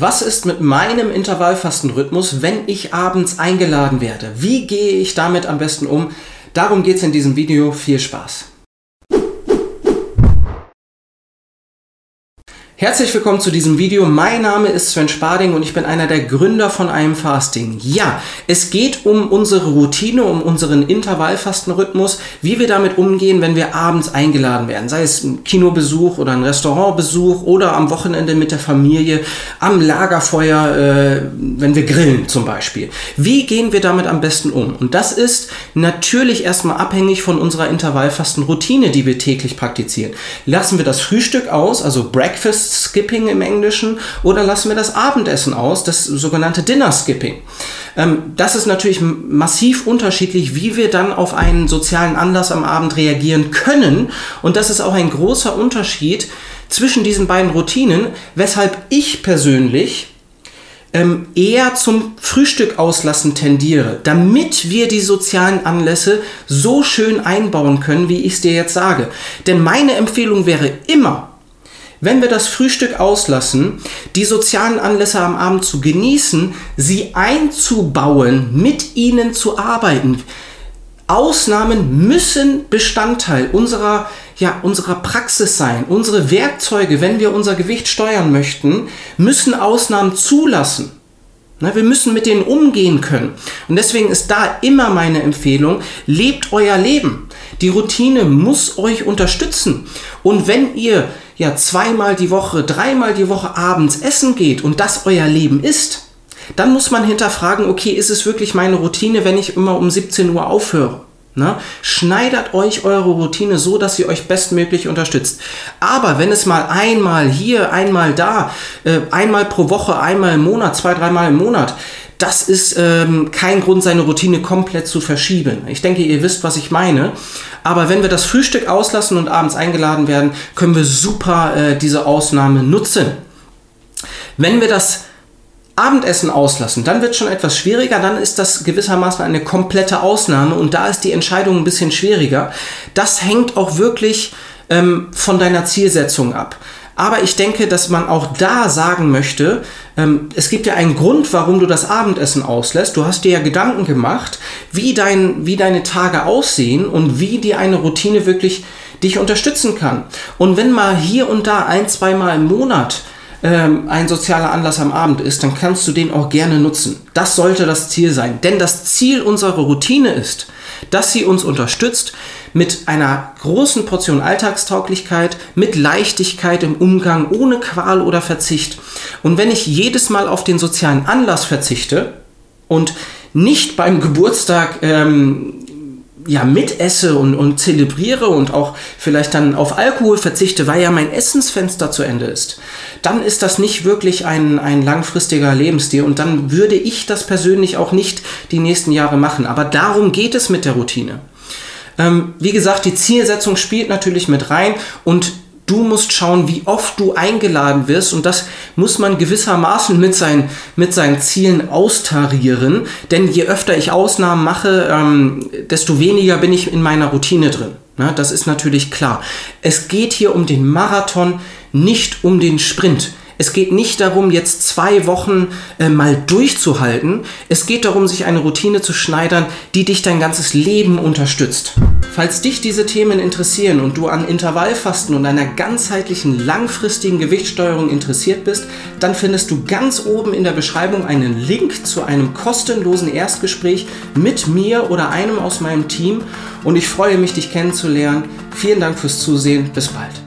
Was ist mit meinem Intervallfastenrhythmus, wenn ich abends eingeladen werde? Wie gehe ich damit am besten um? Darum geht es in diesem Video. Viel Spaß! Herzlich willkommen zu diesem Video. Mein Name ist Sven Spading und ich bin einer der Gründer von einem Fasting. Ja, es geht um unsere Routine, um unseren Intervallfastenrhythmus, wie wir damit umgehen, wenn wir abends eingeladen werden, sei es ein Kinobesuch oder ein Restaurantbesuch oder am Wochenende mit der Familie, am Lagerfeuer, äh, wenn wir grillen zum Beispiel. Wie gehen wir damit am besten um? Und das ist natürlich erstmal abhängig von unserer Intervallfastenroutine, die wir täglich praktizieren. Lassen wir das Frühstück aus, also Breakfast Skipping im Englischen oder lassen wir das Abendessen aus, das sogenannte Dinner Skipping. Ähm, das ist natürlich massiv unterschiedlich, wie wir dann auf einen sozialen Anlass am Abend reagieren können. Und das ist auch ein großer Unterschied zwischen diesen beiden Routinen, weshalb ich persönlich ähm, eher zum Frühstück auslassen tendiere, damit wir die sozialen Anlässe so schön einbauen können, wie ich es dir jetzt sage. Denn meine Empfehlung wäre immer, wenn wir das Frühstück auslassen, die sozialen Anlässe am Abend zu genießen, sie einzubauen, mit ihnen zu arbeiten. Ausnahmen müssen Bestandteil unserer, ja, unserer Praxis sein. Unsere Werkzeuge, wenn wir unser Gewicht steuern möchten, müssen Ausnahmen zulassen. Na, wir müssen mit denen umgehen können. Und deswegen ist da immer meine Empfehlung, lebt euer Leben. Die Routine muss euch unterstützen. Und wenn ihr ja zweimal die Woche, dreimal die Woche abends essen geht und das euer Leben ist, dann muss man hinterfragen, okay, ist es wirklich meine Routine, wenn ich immer um 17 Uhr aufhöre? Na, schneidert euch eure Routine so, dass sie euch bestmöglich unterstützt. Aber wenn es mal einmal hier, einmal da, äh, einmal pro Woche, einmal im Monat, zwei, dreimal im Monat, das ist ähm, kein Grund, seine Routine komplett zu verschieben. Ich denke, ihr wisst, was ich meine. Aber wenn wir das Frühstück auslassen und abends eingeladen werden, können wir super äh, diese Ausnahme nutzen. Wenn wir das Abendessen auslassen, dann wird es schon etwas schwieriger, dann ist das gewissermaßen eine komplette Ausnahme und da ist die Entscheidung ein bisschen schwieriger. Das hängt auch wirklich ähm, von deiner Zielsetzung ab. Aber ich denke, dass man auch da sagen möchte, ähm, es gibt ja einen Grund, warum du das Abendessen auslässt. Du hast dir ja Gedanken gemacht, wie, dein, wie deine Tage aussehen und wie dir eine Routine wirklich dich unterstützen kann. Und wenn mal hier und da ein, zweimal im Monat ähm, ein sozialer Anlass am Abend ist, dann kannst du den auch gerne nutzen. Das sollte das Ziel sein. Denn das Ziel unserer Routine ist, dass sie uns unterstützt mit einer großen Portion Alltagstauglichkeit, mit Leichtigkeit im Umgang, ohne Qual oder Verzicht. Und wenn ich jedes Mal auf den sozialen Anlass verzichte und nicht beim Geburtstag ähm, ja, mitesse und, und zelebriere und auch vielleicht dann auf Alkohol verzichte, weil ja mein Essensfenster zu Ende ist, dann ist das nicht wirklich ein, ein langfristiger Lebensstil und dann würde ich das persönlich auch nicht die nächsten Jahre machen. Aber darum geht es mit der Routine. Ähm, wie gesagt, die Zielsetzung spielt natürlich mit rein und Du musst schauen, wie oft du eingeladen wirst und das muss man gewissermaßen mit seinen, mit seinen Zielen austarieren, denn je öfter ich Ausnahmen mache, ähm, desto weniger bin ich in meiner Routine drin. Na, das ist natürlich klar. Es geht hier um den Marathon, nicht um den Sprint. Es geht nicht darum, jetzt zwei Wochen äh, mal durchzuhalten. Es geht darum, sich eine Routine zu schneidern, die dich dein ganzes Leben unterstützt. Falls dich diese Themen interessieren und du an Intervallfasten und einer ganzheitlichen, langfristigen Gewichtssteuerung interessiert bist, dann findest du ganz oben in der Beschreibung einen Link zu einem kostenlosen Erstgespräch mit mir oder einem aus meinem Team. Und ich freue mich, dich kennenzulernen. Vielen Dank fürs Zusehen. Bis bald.